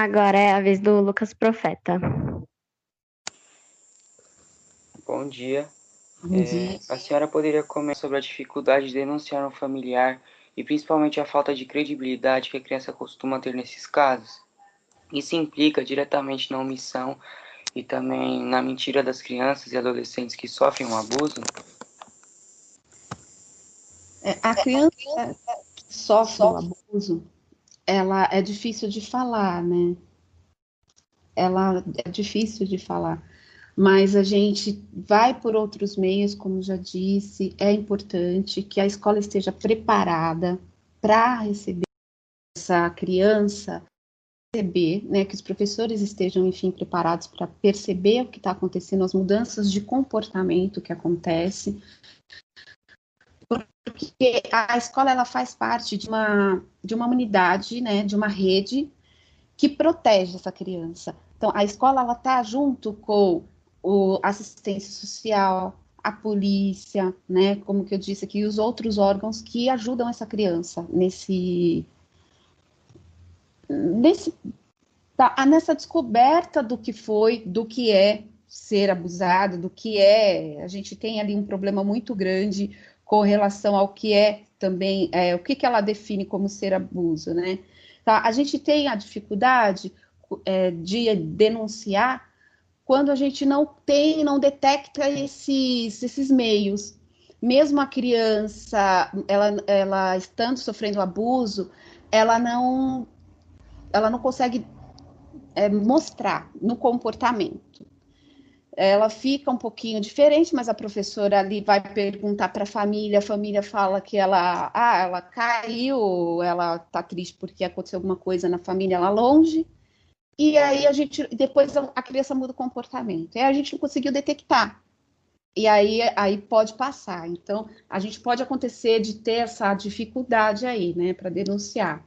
Agora é a vez do Lucas Profeta. Bom dia. Bom É, dia. a senhora poderia comentar sobre a dificuldade de denunciar um familiar e principalmente a falta de credibilidade que a criança costuma ter nesses casos? Isso implica diretamente na omissão e também na mentira das crianças e adolescentes que sofrem um abuso? É, A criança que sofre o abuso, ela é difícil de falar, né? Ela é difícil de falar. Mas a gente vai por outros meios, como já disse, é importante que a escola esteja preparada para receber essa criança, perceber, né, que os professores estejam, enfim, preparados para perceber o que está acontecendo, as mudanças de comportamento que acontecem, porque a escola ela faz parte de uma, de uma unidade, né, de uma rede que protege essa criança. Então, a escola ela está junto com o assistência social, a polícia, né, como que eu disse aqui, os outros órgãos que ajudam essa criança nesse nesse tá, nessa descoberta do que foi, do que é ser abusado, do que é, a gente tem ali um problema muito grande com relação ao que é também, é, o que, que ela define como ser abuso, né? Tá? A gente tem a dificuldade é, de denunciar quando a gente não tem, não detecta esses, esses meios. Mesmo a criança, ela, ela estando sofrendo abuso, ela não, ela não consegue é, mostrar no comportamento ela fica um pouquinho diferente, mas a professora ali vai perguntar para a família, a família fala que ela, ah, ela caiu, ela está triste porque aconteceu alguma coisa na família lá longe, e aí a gente, depois a criança muda o comportamento, e a gente não conseguiu detectar, e aí, aí pode passar, então a gente pode acontecer de ter essa dificuldade aí, né, para denunciar.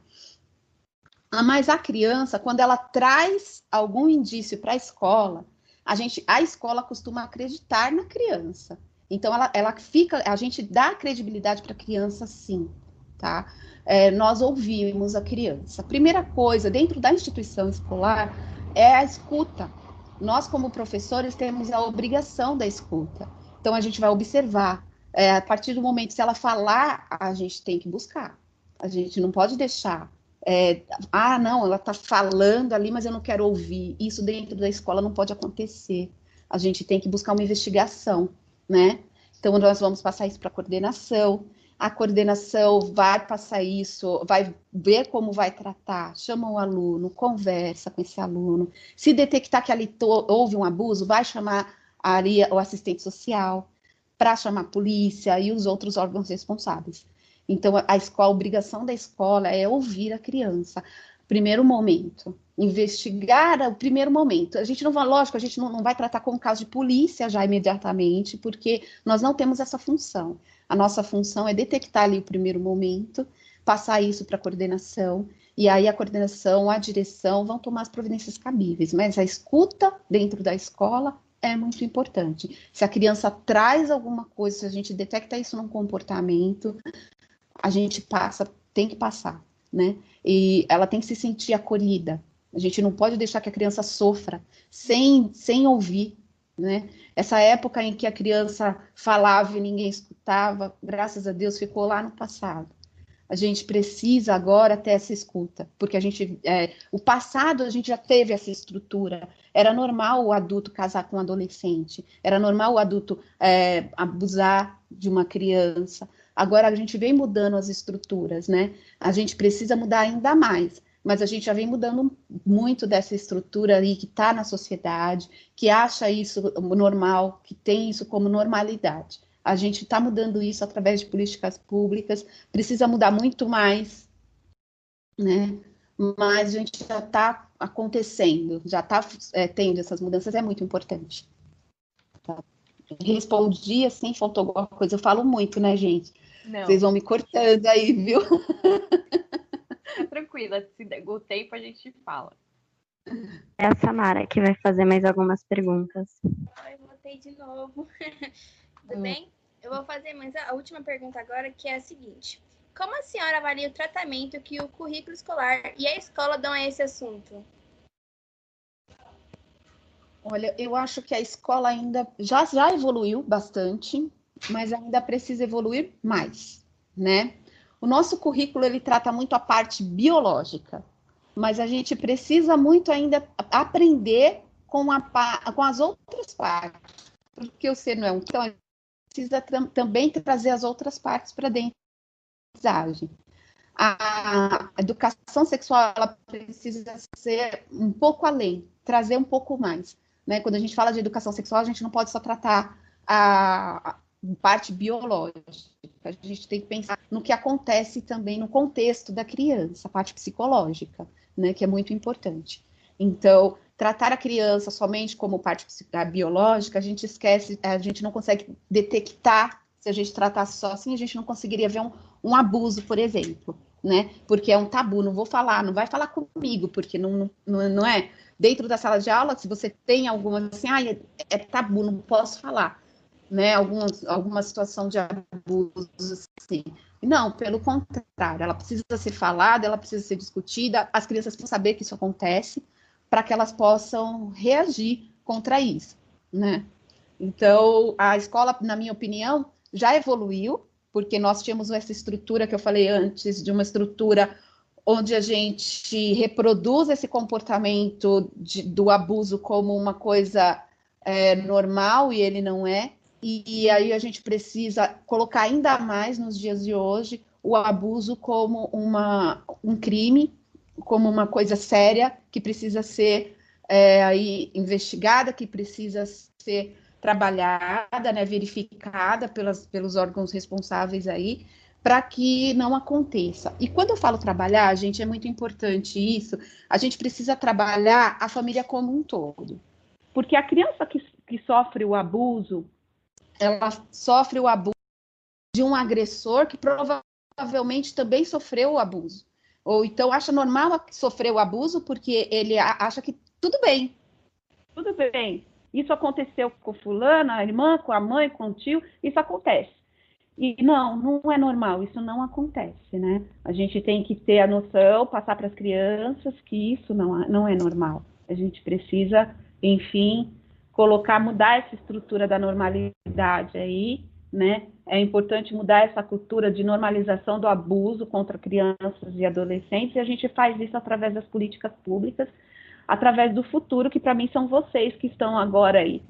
Mas a criança, quando ela traz algum indício para a escola, a gente, a escola costuma acreditar na criança. Então, ela, ela fica, a gente dá credibilidade para a criança, sim, tá? É, nós ouvimos a criança. Primeira coisa, dentro da instituição escolar, é a escuta. Nós, como professores, temos a obrigação da escuta. Então, a gente vai observar. É, a partir do momento, se ela falar, a gente tem que buscar. A gente não pode deixar é, ah, não, ela está falando ali, mas eu não quero ouvir. Isso dentro da escola não pode acontecer. A gente tem que buscar uma investigação, né? Então, nós vamos passar isso para a coordenação. A coordenação vai passar isso, vai ver como vai tratar, chama o aluno, conversa com esse aluno. Se detectar que ali houve um abuso, vai chamar a, o assistente social para chamar a polícia e os outros órgãos responsáveis. Então, a escola, a obrigação da escola é ouvir a criança. Primeiro momento, investigar o primeiro momento. A gente não vai, lógico, a gente não, não vai tratar como caso de polícia já imediatamente, porque nós não temos essa função. A nossa função é detectar ali o primeiro momento, passar isso para a coordenação, e aí a coordenação, a direção vão tomar as providências cabíveis. Mas a escuta dentro da escola é muito importante. Se a criança traz alguma coisa, se a gente detecta isso num comportamento, a gente passa, tem que passar, né? E ela tem que se sentir acolhida. A gente não pode deixar que a criança sofra sem, sem ouvir, né? Essa época em que a criança falava e ninguém escutava, graças a Deus, ficou lá no passado. A gente precisa agora ter essa escuta, porque a gente, é, o passado a gente já teve essa estrutura. Era normal o adulto casar com um adolescente, era normal o adulto é, abusar de uma criança. Agora a gente vem mudando as estruturas, né? A gente precisa mudar ainda mais, mas a gente já vem mudando muito dessa estrutura aí que está na sociedade, que acha isso normal, que tem isso como normalidade. A gente está mudando isso através de políticas públicas, precisa mudar muito mais, né? Mas a gente já está acontecendo, já está é, tendo essas mudanças, é muito importante. Tá? Respondi assim, faltou alguma coisa. Eu falo muito, né, gente? Não. Vocês vão me cortando aí, viu? Tranquila, se der o tempo a gente fala. É a Samara que vai fazer mais algumas perguntas. Ai, voltei de novo. Tudo hum. bem? Eu vou fazer mais a última pergunta agora, que é a seguinte. Como a senhora avalia o tratamento que o currículo escolar e a escola dão a esse assunto? Olha, eu acho que a escola ainda já, já evoluiu bastante, mas ainda precisa evoluir mais, né? O nosso currículo ele trata muito a parte biológica, mas a gente precisa muito ainda aprender com, a, com as outras partes, porque o ser não é um então a gente precisa também trazer as outras partes para dentro da aprendizagem. A educação sexual ela precisa ser um pouco além, trazer um pouco mais. Né? Quando a gente fala de educação sexual, a gente não pode só tratar a, parte biológica. A gente tem que pensar no que acontece também no contexto da criança, a parte psicológica, né, que é muito importante. Então, tratar a criança somente como parte biológica, a gente esquece, a gente não consegue detectar. Se a gente tratasse só assim, a gente não conseguiria ver um, um abuso, por exemplo, né? Porque é um tabu, não vou falar, não vai falar comigo, porque não, não, não é. Dentro da sala de aula, se você tem alguma assim, ah, é, é tabu, não posso falar né, algumas, alguma situação de abuso, assim. Não, pelo contrário, ela precisa ser falada, ela precisa ser discutida, as crianças precisam saber que isso acontece, para que elas possam reagir contra isso, né? Então, a escola, na minha opinião, já evoluiu, porque nós tínhamos essa estrutura que eu falei antes, de uma estrutura onde a gente reproduz esse comportamento de, do abuso como uma coisa é, normal e ele não é. E, aí a gente precisa colocar ainda mais nos dias de hoje o abuso como uma, um crime, como uma coisa séria que precisa ser é, aí investigada, que precisa ser trabalhada, né, verificada pelas, pelos órgãos responsáveis aí, para que não aconteça. E quando eu falo trabalhar, gente, é muito importante isso, a gente precisa trabalhar a família como um todo. Porque a criança que, que sofre o abuso, ela sofre o abuso de um agressor que provavelmente também sofreu o abuso. Ou então acha normal sofrer o abuso porque ele acha que tudo bem. Tudo bem. Isso aconteceu com fulana, a irmã, com a mãe, com o tio, isso acontece. E não, não é normal, isso não acontece, né? A gente tem que ter a noção, passar para as crianças que isso não, não é normal. A gente precisa, enfim, colocar, mudar essa estrutura da normalidade aí, né? É importante mudar essa cultura de normalização do abuso contra crianças e adolescentes, e a gente faz isso através das políticas públicas, através do futuro, que para mim são vocês que estão agora aí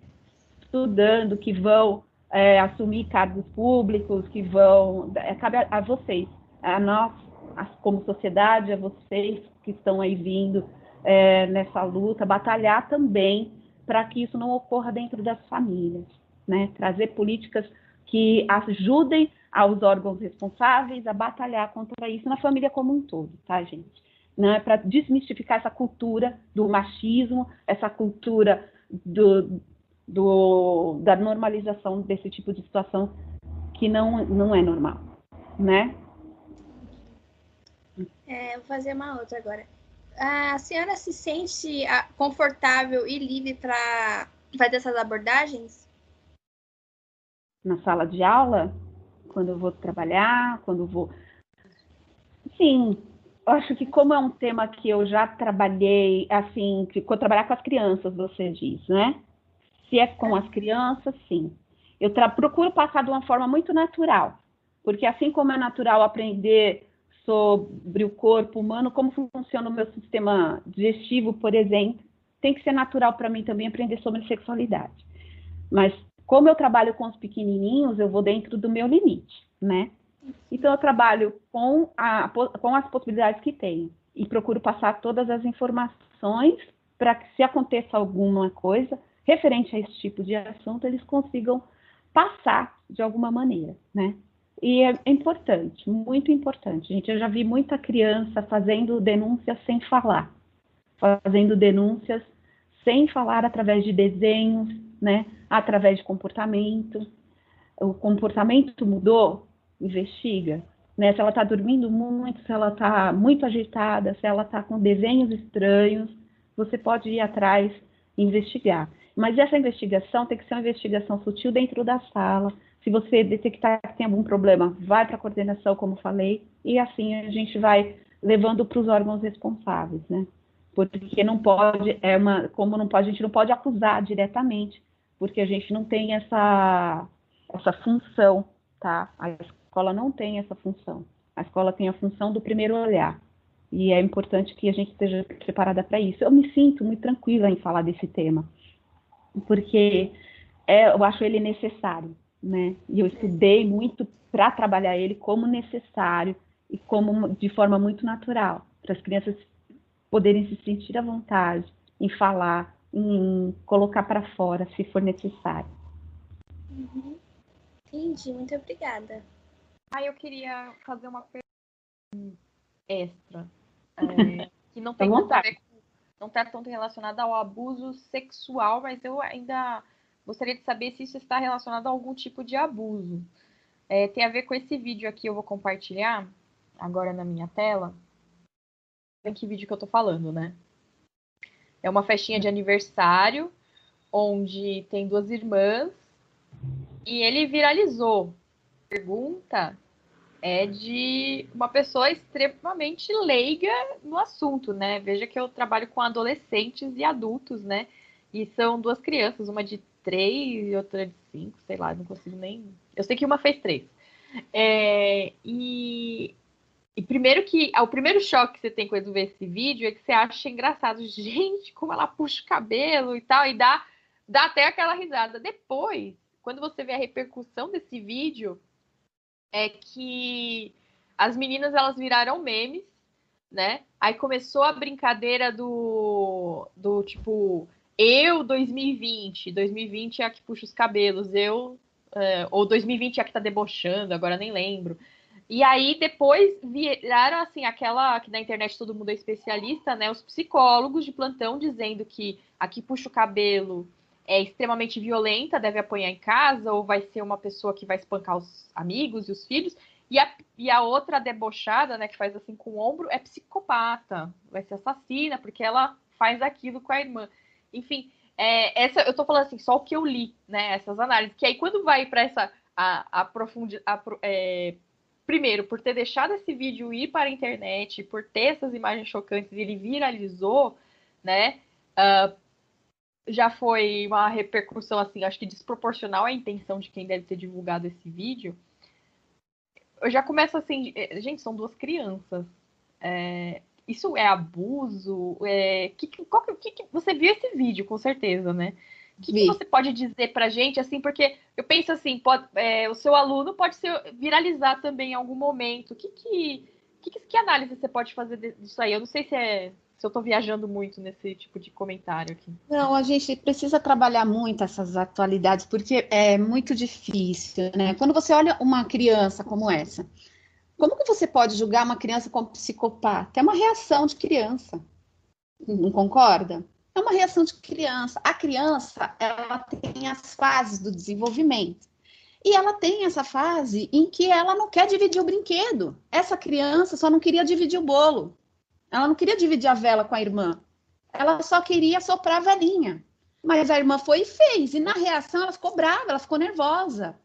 estudando, que vão é, assumir cargos públicos, que vão. É, cabe a, a vocês, a nós, a, como sociedade, a vocês que estão aí vindo é, nessa luta, batalhar também para que isso não ocorra dentro das famílias, né? Trazer políticas que ajudem aos órgãos responsáveis a batalhar contra isso na família como um todo, tá, gente? Né? Para desmistificar essa cultura do machismo, essa cultura do, do, da normalização desse tipo de situação que não, não é normal, né? É, vou fazer uma outra agora a senhora se sente ah, confortável e livre para fazer essas abordagens? Na sala de aula? Quando eu vou trabalhar? Quando eu vou. Sim, eu acho que como é um tema que eu já trabalhei, assim, que trabalhar com as crianças, você diz, né? Se é com as crianças, sim. Eu procuro passar de uma forma muito natural, porque assim como é natural aprender sobre o corpo humano, como funciona o meu sistema digestivo, por exemplo. Tem que ser natural para mim também aprender sobre sexualidade. Mas como eu trabalho com os pequenininhos, eu vou dentro do meu limite, né? Então eu trabalho com, a, com as possibilidades que tenho e procuro passar todas as informações para que se aconteça alguma coisa referente a esse tipo de assunto, eles consigam passar de alguma maneira, né? E é importante, muito importante. Gente, eu já vi muita criança fazendo denúncias sem falar, fazendo denúncias sem falar através de desenhos, né? Através de comportamento. O comportamento mudou, investiga. Né? Se ela está dormindo muito, se ela está muito agitada, se ela está com desenhos estranhos, você pode ir atrás e investigar. Mas essa investigação tem que ser uma investigação sutil dentro da sala, se você detectar que tem algum problema, vai para a coordenação, como falei, e assim a gente vai levando para os órgãos responsáveis, né? porque não pode, é uma, como não pode, a gente não pode acusar diretamente, porque a gente não tem essa, essa função, tá? A escola não tem essa função. A escola tem a função do primeiro olhar. E é importante que a gente esteja preparada para isso. Eu me sinto muito tranquila em falar desse tema, porque é, eu acho ele necessário, né? E eu estudei muito para trabalhar ele como necessário e como de forma muito natural, para as crianças poderem se sentir à vontade em falar, em colocar para fora, se for necessário. Uhum. Entendi, muito obrigada. Aí eu queria fazer uma pergunta extra, é, que não tem Tá a ver com, não está tanto relacionada ao abuso sexual, mas eu ainda gostaria de saber se isso está relacionado a algum tipo de abuso. É, tem a ver com esse vídeo aqui, eu vou compartilhar agora na minha tela. Em que vídeo que eu tô falando, né? É uma festinha de aniversário, onde tem duas irmãs, e ele viralizou. Pergunta é de uma pessoa extremamente leiga no assunto, né? Veja que eu trabalho com adolescentes e adultos, né? E são duas crianças, uma de três e outra de cinco, sei lá, não consigo nem. Eu sei que uma fez três. É, e, e primeiro que. O primeiro choque que você tem quando vê esse vídeo é que você acha engraçado. Gente, como ela puxa o cabelo e tal, e dá, dá até aquela risada. Depois, quando você vê a repercussão desse vídeo, é que as meninas elas viraram memes, né? Aí começou a brincadeira do, do tipo, eu 2020, 2020 é a que puxa os cabelos, eu, é, ou 2020 é a que tá debochando, agora nem lembro. E aí depois viraram assim aquela que na internet todo mundo é especialista, né? Os psicólogos de plantão dizendo que a que puxa o cabelo é extremamente violenta, deve apanhar em casa, ou vai ser uma pessoa que vai espancar os amigos e os filhos. E a, e a outra debochada, né, que faz assim com o ombro, é psicopata, vai ser assassina, porque ela faz aquilo com a irmã. Enfim, é, essa eu tô falando assim, só o que eu li, né, essas análises. Que aí quando vai para essa a, a profundidade. É, primeiro, por ter deixado esse vídeo ir para a internet, por ter essas imagens chocantes, ele viralizou, né? Uh, já foi uma repercussão, assim, acho que desproporcional à intenção de quem deve ter divulgado esse vídeo. Eu já começo assim, gente, são duas crianças. É, isso é abuso? É, que, qual, que, que, você viu esse vídeo, com certeza, né? O que, que, você pode dizer pra gente, assim, porque eu penso assim, pode, é, o seu aluno pode ser, viralizar também em algum momento. Que, que, que, que análise você pode fazer disso aí? Eu não sei se é se eu estou viajando muito nesse tipo de comentário aqui. Não, a gente precisa trabalhar muito essas atualidades, porque é muito difícil, né? Quando você olha uma criança como essa, como que você pode julgar uma criança como psicopata? É uma reação de criança. Não concorda? É uma reação de criança. A criança, ela tem as fases do desenvolvimento. E ela tem essa fase em que ela não quer dividir o brinquedo. Essa criança só não queria dividir o bolo. Ela não queria dividir a vela com a irmã. Ela só queria soprar a velinha. Mas a irmã foi e fez. E na reação ela ficou brava, ela ficou nervosa.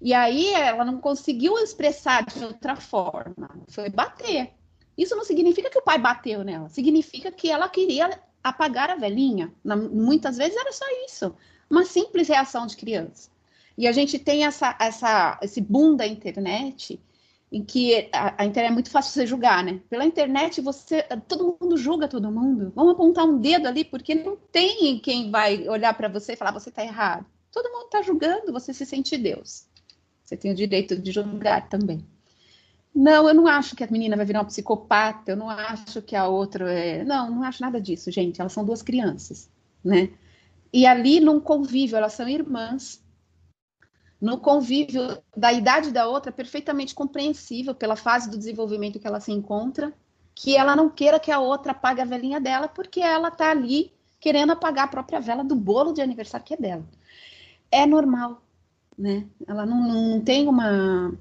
E aí ela não conseguiu expressar de outra forma. Foi bater. Isso não significa que o pai bateu nela. Significa que ela queria apagar a velhinha. Muitas vezes era só isso. Uma simples reação de criança. E a gente tem essa, essa, esse boom da internet em que a, a, internet é muito fácil você julgar, né? Pela internet você, todo mundo julga todo mundo. Vamos apontar um dedo ali porque não tem quem vai olhar para você e falar você está errado. Todo mundo está julgando, você se sente Deus. Você tem o direito de julgar também. Não, eu não acho que a menina vai virar uma psicopata. Eu não acho que a outra é. Não, não acho nada disso, gente. Elas são duas crianças, né? E ali num convívio, elas são irmãs no convívio da idade da outra, perfeitamente compreensível pela fase do desenvolvimento que ela se encontra, que ela não queira que a outra apague a velhinha dela, porque ela está ali querendo apagar a própria vela do bolo de aniversário que é dela. É normal, né? Ela não, não tem uma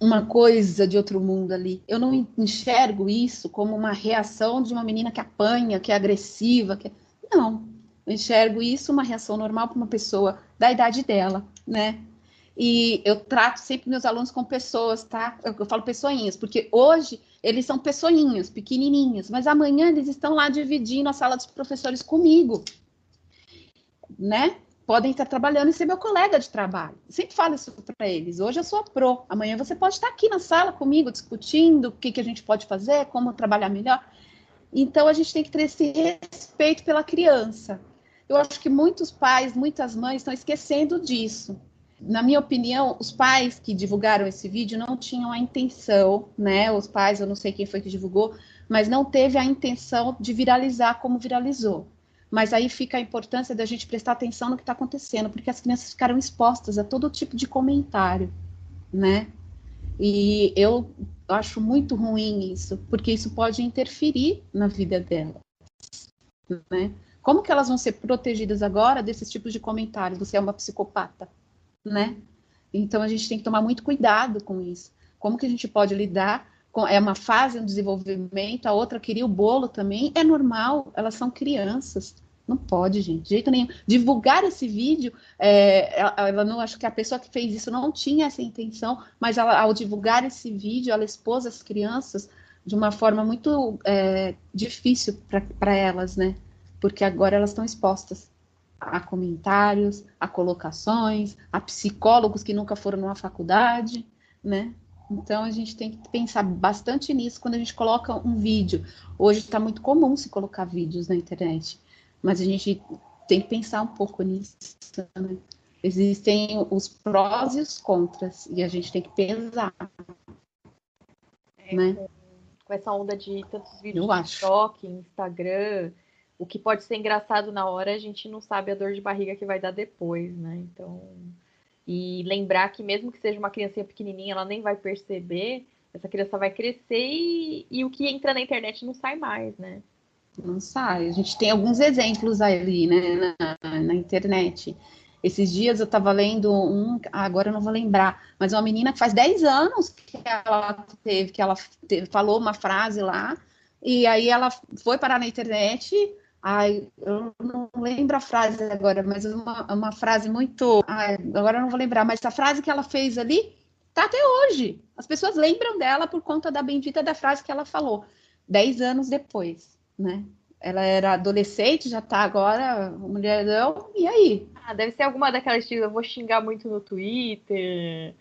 uma coisa de outro mundo ali. Eu não enxergo isso como uma reação de uma menina que apanha, que é agressiva, que... não. Eu enxergo isso uma reação normal para uma pessoa da idade dela, né? E eu trato sempre meus alunos como pessoas, tá? Eu, eu falo pessoinhas, porque hoje eles são pessoinhas, pequenininhas, mas amanhã eles estão lá dividindo a sala dos professores comigo, né? Podem estar trabalhando e ser meu colega de trabalho. Eu sempre falo isso para eles. Hoje eu sou a pro, amanhã você pode estar aqui na sala comigo discutindo o que, que a gente pode fazer, como trabalhar melhor. Então a gente tem que ter esse respeito pela criança. Eu acho que muitos pais, muitas mães estão esquecendo disso na minha opinião, os pais que divulgaram esse vídeo não tinham a intenção, né? Os pais, eu não sei quem foi que divulgou, mas não teve a intenção de viralizar como viralizou. Mas aí fica a importância da gente prestar atenção no que está acontecendo, porque as crianças ficaram expostas a todo tipo de comentário, né? E eu acho muito ruim isso, porque isso pode interferir na vida delas, né? Como que elas vão ser protegidas agora desses tipos de comentários? Você é uma psicopata né? Então a gente tem que tomar muito cuidado com isso. Como que a gente pode lidar é uma fase do desenvolvimento, a outra queria o bolo também, é normal, elas são crianças. Não pode, gente, de jeito nenhum. Divulgar esse vídeo, é, ela, ela, não acho que a pessoa que fez isso não tinha essa intenção, mas ela, ao divulgar esse vídeo, ela expôs as crianças de uma forma muito é, difícil para elas, né? Porque agora elas estão expostas a comentários, a colocações, a psicólogos que nunca foram numa faculdade, né? Então a gente tem que pensar bastante nisso quando a gente coloca um vídeo. Hoje está muito comum se colocar vídeos na internet, mas a gente tem que pensar um pouco nisso. Né? Existem os prós e os contras, e a gente tem que pesar. É, né? Com essa onda de tantos vídeos no TikTok, Instagram, o que pode ser engraçado na hora, a gente não sabe a dor de barriga que vai dar depois, né? Então, e lembrar que mesmo que seja uma criancinha pequenininha, ela nem vai perceber, essa criança vai crescer e, e o que entra na internet não sai mais, né? Não sai. A gente tem alguns exemplos ali, né, na, na internet. Esses dias eu estava lendo um, agora eu não vou lembrar, mas uma menina que faz 10 anos que ela teve, que ela teve, falou uma frase lá, e aí ela foi parar na internet, Ai, eu não lembro a frase agora, mas uma, uma frase muito. Ai, agora eu não vou lembrar, mas a frase que ela fez ali tá até hoje. As pessoas lembram dela por conta da bendita da frase que ela falou, dez anos depois, né? Ela era adolescente, já tá agora mulherão, e aí? Ah, deve ser alguma daquelas que eu vou xingar muito no Twitter.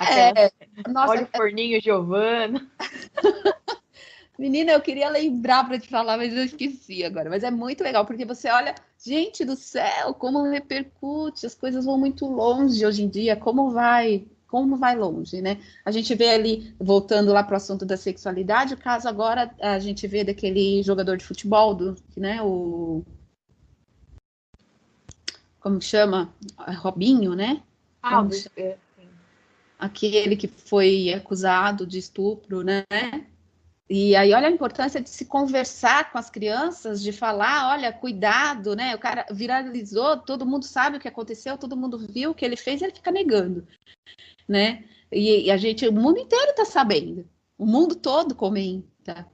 É, nossa, olha o forninho, Giovana. Menina, eu queria lembrar para te falar, mas eu esqueci agora. Mas é muito legal, porque você olha, gente do céu, como repercute, as coisas vão muito longe hoje em dia, como vai, como vai longe, né? A gente vê ali, voltando lá para o assunto da sexualidade, o caso agora, a gente vê daquele jogador de futebol, do, né, o... Como chama? Robinho, né? Ah, Aquele que foi acusado de estupro, né? E aí, olha a importância de se conversar com as crianças, de falar, olha, cuidado, né? O cara viralizou, todo mundo sabe o que aconteceu, todo mundo viu o que ele fez, ele fica negando, né? E, e a gente, o mundo inteiro está sabendo, o mundo todo comenta.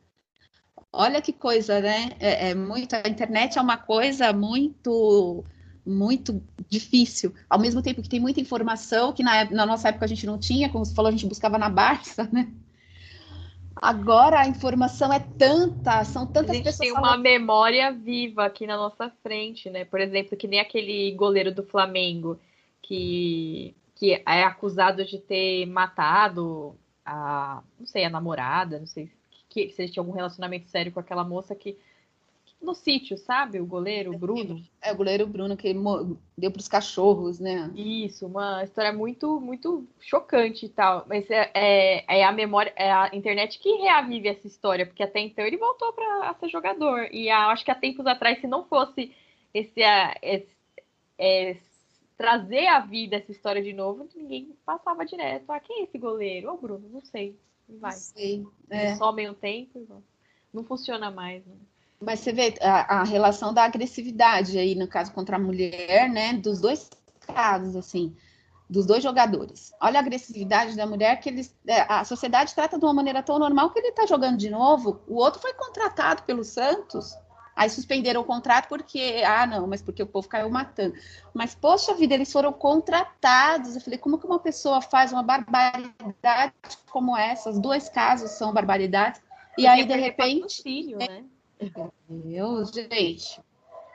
Olha que coisa, né? É, é muito, a internet é uma coisa muito muito difícil, ao mesmo tempo que tem muita informação que na, na nossa época a gente não tinha, como você falou, a gente buscava na Barça, né? Agora a informação é tanta, são tantas pessoas. A gente pessoas tem uma falando... memória viva aqui na nossa frente, né? Por exemplo, que nem aquele goleiro do Flamengo que, que é acusado de ter matado a, não sei, a namorada, não sei que, se ele tinha algum relacionamento sério com aquela moça que no sítio, sabe? O goleiro, o Bruno. É, o goleiro Bruno que deu para os cachorros, né? Isso, uma história muito, muito chocante e tal. Mas é, é, é, a memória, é a internet que reavive essa história, porque até então ele voltou para ser jogador. E a, acho que há tempos atrás, se não fosse esse, esse é, trazer à vida essa história de novo, ninguém passava direto. Ah, quem é esse goleiro? Ô, Bruno, não sei. Vai. Não sei. É. Só meio tempo, não funciona mais, né? Mas você vê a, a, relação da agressividade aí, no caso contra a mulher, né? Dos dois casos, assim, dos dois jogadores. Olha a agressividade da mulher que eles. É, a sociedade trata de uma maneira tão normal que ele tá jogando de novo. O outro foi contratado pelo Santos. Aí suspenderam o contrato porque, ah, não, mas porque o povo caiu matando. Mas, poxa vida, eles foram contratados. Eu falei, como que uma pessoa faz uma barbaridade como essa? Os dois casos são barbaridades E aí, de repente. Filho, né? Meu, gente,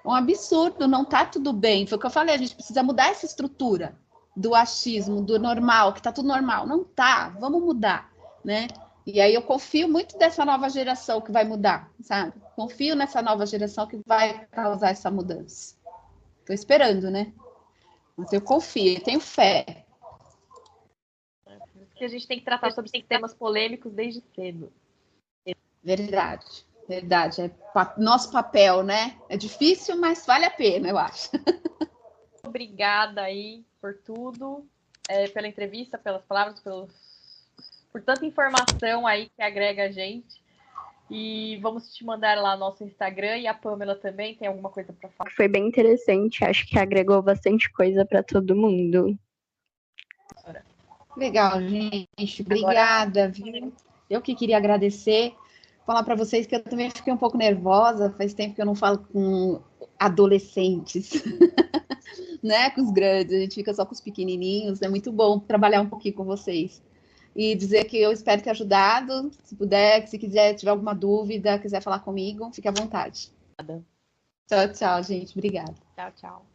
um absurdo, não tá tudo bem. Foi o que eu falei, a gente precisa mudar essa estrutura do achismo, do normal, que tá tudo normal. Não tá, vamos mudar, né? E aí eu confio muito dessa nova geração que vai mudar, sabe? Confio nessa nova geração que vai causar essa mudança. Tô esperando, né? Mas eu confio, eu tenho fé. Que a gente tem que tratar sobre temas polêmicos desde cedo. Verdade, verdade. É pa nosso papel, né? É difícil, mas vale a pena, eu acho. Obrigada aí por tudo, é, pela entrevista, pelas palavras, pelos, por tanta informação aí que agrega a gente. E vamos te mandar lá nosso Instagram e a Pamela também tem alguma coisa para falar. Foi bem interessante, acho que agregou bastante coisa para todo mundo. Legal, gente. Obrigada, Agora... viu? Eu que queria agradecer. Falar para vocês que eu também fiquei um pouco nervosa, faz tempo que eu não falo com adolescentes, né? Com os grandes, a gente fica só com os pequenininhos. É muito bom trabalhar um pouquinho com vocês e dizer que eu espero ter ajudado. Se puder, se quiser, tiver alguma dúvida, quiser falar comigo, fique à vontade. Tchau, tchau, gente. Obrigada. Tchau, tchau.